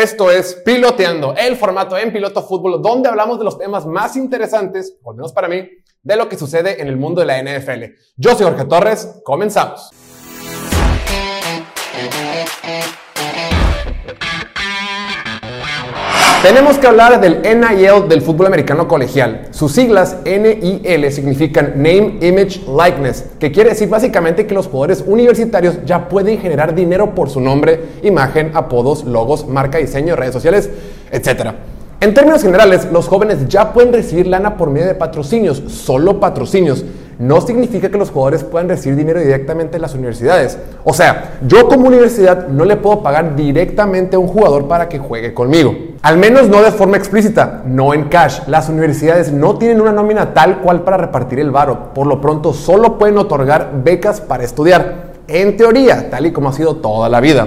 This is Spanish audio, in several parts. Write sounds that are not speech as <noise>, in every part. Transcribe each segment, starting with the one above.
Esto es Piloteando, el formato en Piloto Fútbol, donde hablamos de los temas más interesantes, por menos para mí, de lo que sucede en el mundo de la NFL. Yo soy Jorge Torres, comenzamos. Tenemos que hablar del NIL del fútbol americano colegial. Sus siglas NIL significan Name, Image, Likeness, que quiere decir básicamente que los jugadores universitarios ya pueden generar dinero por su nombre, imagen, apodos, logos, marca, diseño, redes sociales, etc. En términos generales, los jóvenes ya pueden recibir lana por medio de patrocinios, solo patrocinios no significa que los jugadores puedan recibir dinero directamente en las universidades. O sea, yo como universidad no le puedo pagar directamente a un jugador para que juegue conmigo. Al menos no de forma explícita, no en cash. Las universidades no tienen una nómina tal cual para repartir el varo. Por lo pronto, solo pueden otorgar becas para estudiar. En teoría, tal y como ha sido toda la vida.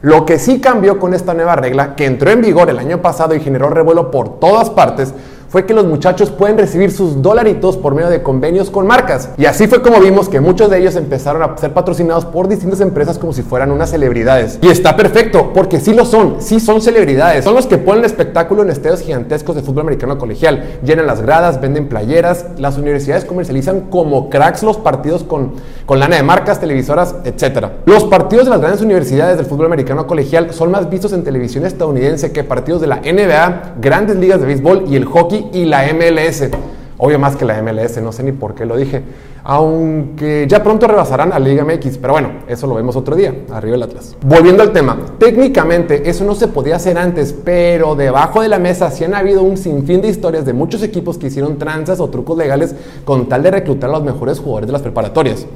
Lo que sí cambió con esta nueva regla, que entró en vigor el año pasado y generó revuelo por todas partes, fue que los muchachos pueden recibir sus dolaritos por medio de convenios con marcas. Y así fue como vimos que muchos de ellos empezaron a ser patrocinados por distintas empresas como si fueran unas celebridades. Y está perfecto, porque sí lo son, sí son celebridades. Son los que ponen espectáculo en estadios gigantescos de fútbol americano colegial. Llenan las gradas, venden playeras, las universidades comercializan como cracks los partidos con, con lana de marcas, televisoras, etc. Los partidos de las grandes universidades del fútbol americano colegial son más vistos en televisión estadounidense que partidos de la NBA, grandes ligas de béisbol y el hockey y la MLS. Obvio más que la MLS, no sé ni por qué lo dije. Aunque ya pronto rebasarán a Liga MX, pero bueno, eso lo vemos otro día, arriba el Atlas. Volviendo al tema, técnicamente eso no se podía hacer antes, pero debajo de la mesa sí han habido un sinfín de historias de muchos equipos que hicieron tranzas o trucos legales con tal de reclutar a los mejores jugadores de las preparatorias.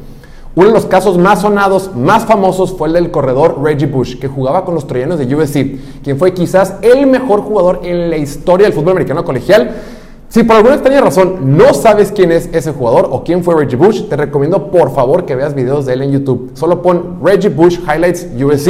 Uno de los casos más sonados, más famosos, fue el del corredor Reggie Bush, que jugaba con los troyanos de USC, quien fue quizás el mejor jugador en la historia del fútbol americano colegial. Si por alguna extraña razón no sabes quién es ese jugador o quién fue Reggie Bush, te recomiendo por favor que veas videos de él en YouTube. Solo pon Reggie Bush Highlights USC,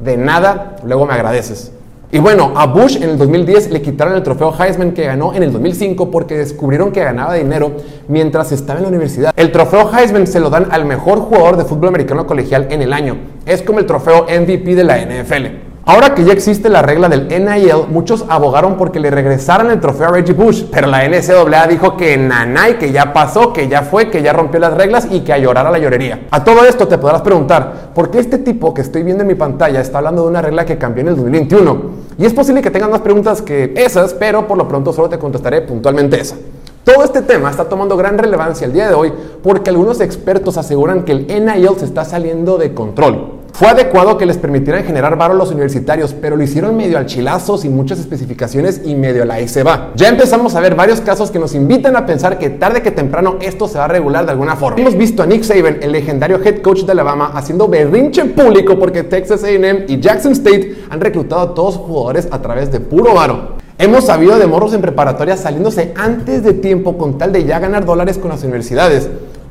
de nada, luego me agradeces. Y bueno, a Bush en el 2010 le quitaron el trofeo Heisman que ganó en el 2005 porque descubrieron que ganaba dinero mientras estaba en la universidad. El trofeo Heisman se lo dan al mejor jugador de fútbol americano colegial en el año. Es como el trofeo MVP de la NFL. Ahora que ya existe la regla del NIL, muchos abogaron porque le regresaran el trofeo a Reggie Bush, pero la NCAA dijo que nanay, que ya pasó, que ya fue, que ya rompió las reglas y que a llorar a la llorería. A todo esto te podrás preguntar, ¿por qué este tipo que estoy viendo en mi pantalla está hablando de una regla que cambió en el 2021? Y es posible que tengas más preguntas que esas, pero por lo pronto solo te contestaré puntualmente esa. Todo este tema está tomando gran relevancia el día de hoy porque algunos expertos aseguran que el NIL se está saliendo de control. Fue adecuado que les permitieran generar varo a los universitarios, pero lo hicieron medio al chilazo, sin muchas especificaciones y medio a la ahí se va. Ya empezamos a ver varios casos que nos invitan a pensar que tarde que temprano esto se va a regular de alguna forma. Hemos visto a Nick Saban, el legendario head coach de Alabama, haciendo berrinche público porque Texas AM y Jackson State han reclutado a todos jugadores a través de puro varo. Hemos sabido de morros en preparatoria saliéndose antes de tiempo con tal de ya ganar dólares con las universidades.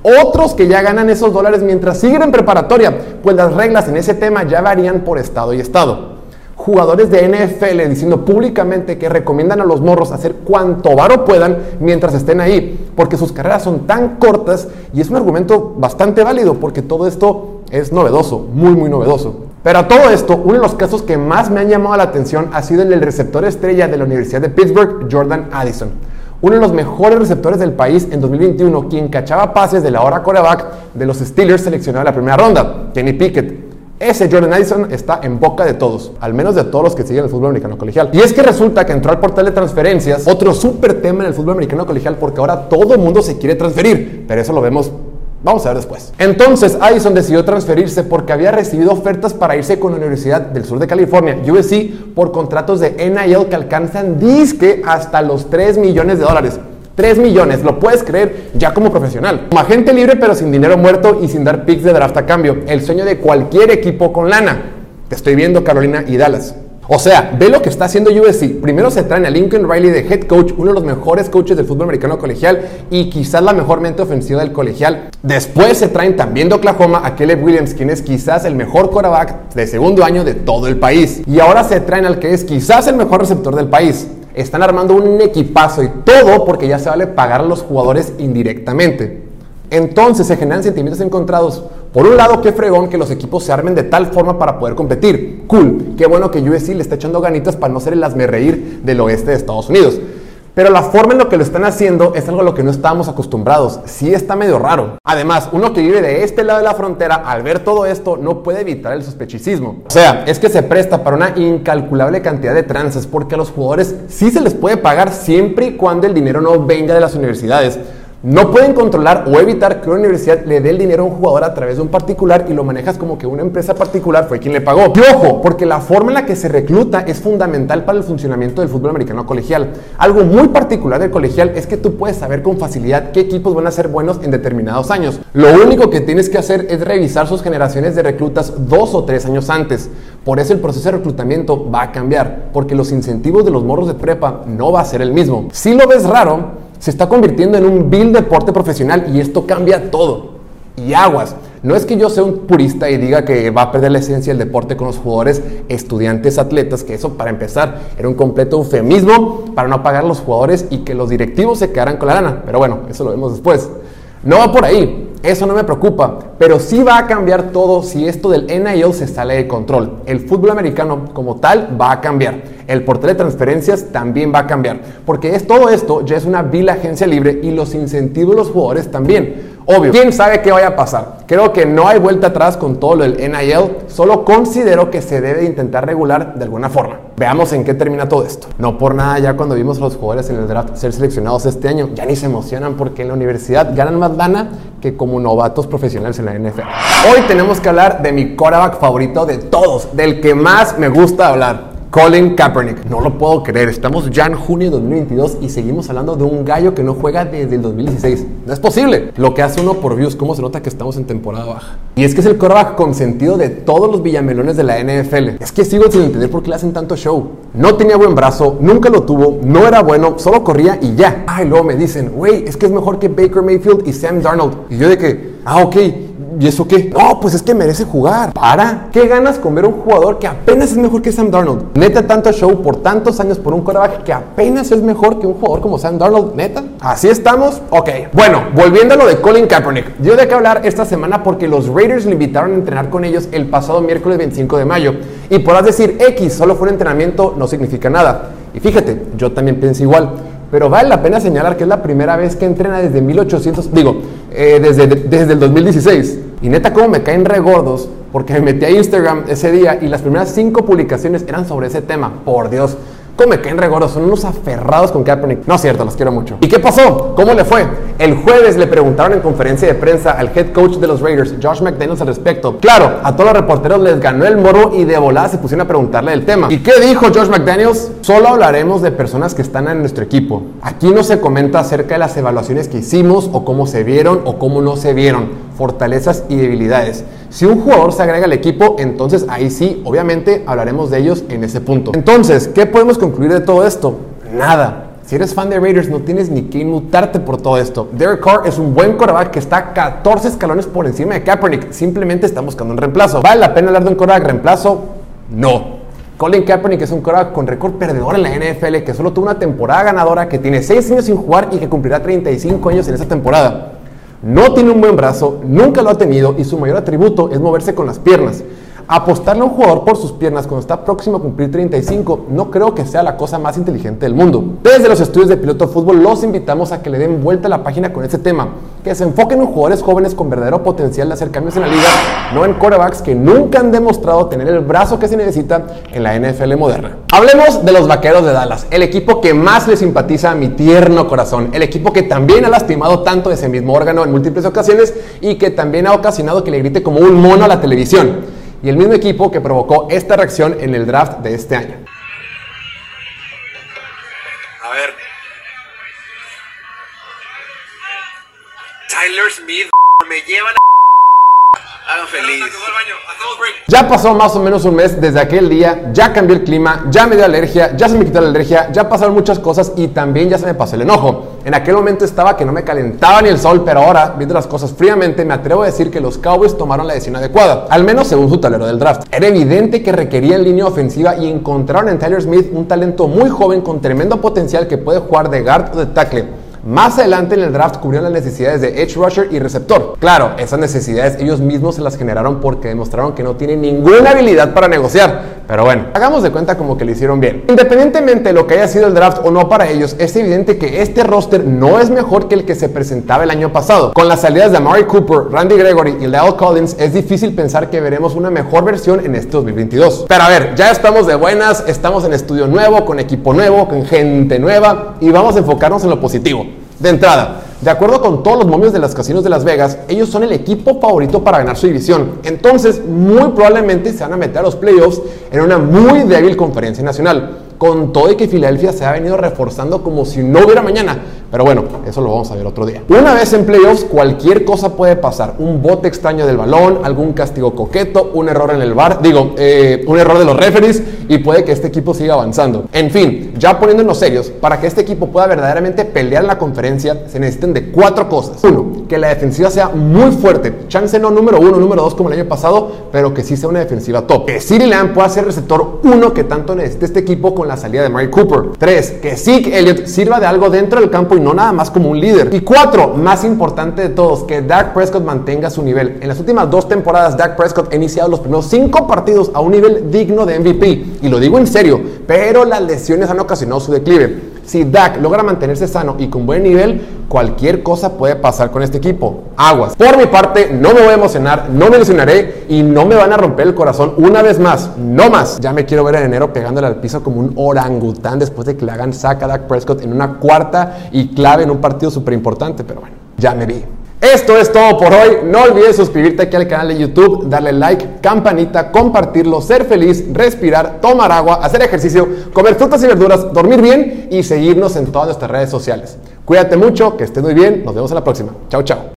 Otros que ya ganan esos dólares mientras siguen en preparatoria, pues las reglas en ese tema ya varían por estado y estado. Jugadores de NFL diciendo públicamente que recomiendan a los morros hacer cuanto varo puedan mientras estén ahí, porque sus carreras son tan cortas y es un argumento bastante válido porque todo esto es novedoso, muy muy novedoso. Pero a todo esto, uno de los casos que más me han llamado la atención ha sido el del receptor estrella de la Universidad de Pittsburgh, Jordan Addison uno de los mejores receptores del país en 2021, quien cachaba pases de la hora coreback de los Steelers seleccionado en la primera ronda, Kenny Pickett. Ese Jordan Addison está en boca de todos, al menos de todos los que siguen el fútbol americano colegial. Y es que resulta que entró al portal de transferencias, otro súper tema en el fútbol americano colegial, porque ahora todo el mundo se quiere transferir, pero eso lo vemos Vamos a ver después. Entonces, Addison decidió transferirse porque había recibido ofertas para irse con la Universidad del Sur de California, USC, por contratos de NIL que alcanzan disque hasta los 3 millones de dólares. 3 millones, lo puedes creer ya como profesional. Como agente libre pero sin dinero muerto y sin dar picks de draft a cambio. El sueño de cualquier equipo con lana. Te estoy viendo Carolina y Dallas. O sea, ve lo que está haciendo USC. Primero se traen a Lincoln Riley de head coach, uno de los mejores coaches del fútbol americano colegial y quizás la mejor mente ofensiva del colegial. Después se traen también de Oklahoma a Caleb Williams, quien es quizás el mejor quarterback de segundo año de todo el país. Y ahora se traen al que es quizás el mejor receptor del país. Están armando un equipazo y todo porque ya se vale pagar a los jugadores indirectamente. Entonces se generan sentimientos encontrados Por un lado, qué fregón que los equipos se armen de tal forma para poder competir. Cool. Qué bueno que USC le está echando ganitas para no ser el reír del oeste de Estados Unidos. Pero la forma en lo que lo están haciendo es algo a lo que no estábamos acostumbrados. Sí está medio raro. Además, uno que vive de este lado de la frontera, al ver todo esto, no puede evitar el sospechicismo. O sea, es que se presta para una incalculable cantidad de trances porque a los jugadores sí se les puede pagar siempre y cuando el dinero no venga de las universidades. No pueden controlar o evitar que una universidad le dé el dinero a un jugador a través de un particular y lo manejas como que una empresa particular fue quien le pagó. Y ojo, porque la forma en la que se recluta es fundamental para el funcionamiento del fútbol americano colegial. Algo muy particular del colegial es que tú puedes saber con facilidad qué equipos van a ser buenos en determinados años. Lo único que tienes que hacer es revisar sus generaciones de reclutas dos o tres años antes. Por eso el proceso de reclutamiento va a cambiar, porque los incentivos de los morros de prepa no va a ser el mismo. Si lo ves raro, se está convirtiendo en un vil deporte profesional y esto cambia todo. Y aguas. No es que yo sea un purista y diga que va a perder la esencia del deporte con los jugadores, estudiantes, atletas, que eso para empezar era un completo eufemismo para no pagar a los jugadores y que los directivos se quedaran con la lana. Pero bueno, eso lo vemos después. No va por ahí. Eso no me preocupa, pero sí va a cambiar todo si esto del NIL se sale de control. El fútbol americano como tal va a cambiar. El portal de transferencias también va a cambiar, porque es todo esto ya es una vil agencia libre y los incentivos de los jugadores también. Obvio, ¿quién sabe qué vaya a pasar? Creo que no hay vuelta atrás con todo lo del NIL, solo considero que se debe intentar regular de alguna forma. Veamos en qué termina todo esto. No por nada, ya cuando vimos a los jugadores en el draft ser seleccionados este año, ya ni se emocionan porque en la universidad ganan más lana que como novatos profesionales en la NFL. Hoy tenemos que hablar de mi quarterback favorito de todos, del que más me gusta hablar. Colin Kaepernick. No lo puedo creer. Estamos ya en junio de 2022 y seguimos hablando de un gallo que no juega desde el 2016. No es posible. Lo que hace uno por views, cómo se nota que estamos en temporada baja. Y es que es el quarterback consentido de todos los villamelones de la NFL. Es que sigo sin entender por qué le hacen tanto show. No tenía buen brazo, nunca lo tuvo, no era bueno, solo corría y ya. Ah, y luego me dicen, güey, es que es mejor que Baker Mayfield y Sam Darnold. Y yo de que, ah, ok ¿Y eso qué? No, pues es que merece jugar. Para. ¿Qué ganas con ver un jugador que apenas es mejor que Sam Darnold? Neta, tanto show por tantos años por un quarterback que apenas es mejor que un jugador como Sam Darnold. Neta. Así estamos. Ok. Bueno, volviendo a lo de Colin Kaepernick. Dio de qué hablar esta semana porque los Raiders le invitaron a entrenar con ellos el pasado miércoles 25 de mayo. Y podrás decir, X, solo fue un entrenamiento, no significa nada. Y fíjate, yo también pienso igual. Pero vale la pena señalar que es la primera vez que entrena desde 1800, digo, eh, desde, desde el 2016. Y neta, como me caen regordos, porque me metí a Instagram ese día y las primeras cinco publicaciones eran sobre ese tema. Por Dios. ¿Cómo me caen regordos? Son unos aferrados con Kaepernick. No es cierto, los quiero mucho. ¿Y qué pasó? ¿Cómo le fue? El jueves le preguntaron en conferencia de prensa al head coach de los Raiders, Josh McDaniels, al respecto. Claro, a todos los reporteros les ganó el moro y de volada se pusieron a preguntarle del tema. ¿Y qué dijo Josh McDaniels? Solo hablaremos de personas que están en nuestro equipo. Aquí no se comenta acerca de las evaluaciones que hicimos o cómo se vieron o cómo no se vieron, fortalezas y debilidades. Si un jugador se agrega al equipo, entonces ahí sí, obviamente hablaremos de ellos en ese punto. Entonces, ¿qué podemos concluir de todo esto? Nada. Si eres fan de Raiders, no tienes ni que inmutarte por todo esto. Derek Carr es un buen quarterback que está 14 escalones por encima de Kaepernick. Simplemente está buscando un reemplazo. ¿Vale la pena hablar de un quarterback reemplazo? No. Colin Kaepernick es un quarterback con récord perdedor en la NFL que solo tuvo una temporada ganadora, que tiene 6 años sin jugar y que cumplirá 35 años en esa temporada. No tiene un buen brazo, nunca lo ha tenido y su mayor atributo es moverse con las piernas. Apostarle a un jugador por sus piernas cuando está próximo a cumplir 35 no creo que sea la cosa más inteligente del mundo. Desde los estudios de piloto de fútbol los invitamos a que le den vuelta a la página con este tema, que se enfoquen en jugadores jóvenes con verdadero potencial de hacer cambios en la liga, no en quarterbacks que nunca han demostrado tener el brazo que se necesita en la NFL moderna. Hablemos de los Vaqueros de Dallas, el equipo que más le simpatiza a mi tierno corazón, el equipo que también ha lastimado tanto ese mismo órgano en múltiples ocasiones y que también ha ocasionado que le grite como un mono a la televisión y el mismo equipo que provocó esta reacción en el draft de este año. A ver. Tyler Smith <laughs> me llevan a <laughs> Hagan feliz. Ya pasó más o menos un mes desde aquel día, ya cambió el clima, ya me dio alergia, ya se me quitó la alergia, ya pasaron muchas cosas y también ya se me pasó el enojo. En aquel momento estaba que no me calentaba ni el sol, pero ahora, viendo las cosas fríamente, me atrevo a decir que los Cowboys tomaron la decisión adecuada, al menos según su talero del draft. Era evidente que requerían línea ofensiva y encontraron en Tyler Smith un talento muy joven con tremendo potencial que puede jugar de guard o de tackle Más adelante en el draft cubrieron las necesidades de edge rusher y receptor. Claro, esas necesidades ellos mismos se las generaron porque demostraron que no tienen ninguna habilidad para negociar. Pero bueno, hagamos de cuenta como que lo hicieron bien. Independientemente de lo que haya sido el draft o no para ellos, es evidente que este roster no es mejor que el que se presentaba el año pasado. Con las salidas de Amari Cooper, Randy Gregory y Lyle Collins, es difícil pensar que veremos una mejor versión en este 2022. Pero a ver, ya estamos de buenas, estamos en estudio nuevo, con equipo nuevo, con gente nueva y vamos a enfocarnos en lo positivo. De entrada, de acuerdo con todos los momios de los casinos de Las Vegas, ellos son el equipo favorito para ganar su división. Entonces, muy probablemente se van a meter a los playoffs en una muy débil conferencia nacional con todo y que Filadelfia se ha venido reforzando como si no hubiera mañana. Pero bueno, eso lo vamos a ver otro día. Una vez en playoffs, cualquier cosa puede pasar. Un bote extraño del balón, algún castigo coqueto, un error en el bar, digo, eh, un error de los referees y puede que este equipo siga avanzando. En fin, ya poniéndonos serios, para que este equipo pueda verdaderamente pelear en la conferencia, se necesitan de cuatro cosas. Uno, que la defensiva sea muy fuerte. Chance no número uno, número dos como el año pasado, pero que sí sea una defensiva top. Que Siri Lamb pueda ser receptor uno que tanto necesita este equipo con la salida de Mary Cooper. 3. Que Zeke Elliott sirva de algo dentro del campo y no nada más como un líder. Y 4. Más importante de todos, que Dak Prescott mantenga su nivel. En las últimas dos temporadas, Dak Prescott ha iniciado los primeros 5 partidos a un nivel digno de MVP. Y lo digo en serio, pero las lesiones han ocasionado su declive. Si Dak logra mantenerse sano y con buen nivel, cualquier cosa puede pasar con este equipo. Aguas. Por mi parte, no me voy a emocionar, no me ilusionaré y no me van a romper el corazón una vez más. No más. Ya me quiero ver en enero pegándole al piso como un orangután después de que le hagan saca a Dak Prescott en una cuarta y clave en un partido súper importante. Pero bueno, ya me vi. Esto es todo por hoy. No olvides suscribirte aquí al canal de YouTube, darle like, campanita, compartirlo, ser feliz, respirar, tomar agua, hacer ejercicio, comer frutas y verduras, dormir bien y seguirnos en todas nuestras redes sociales. Cuídate mucho, que estés muy bien. Nos vemos en la próxima. Chao, chao.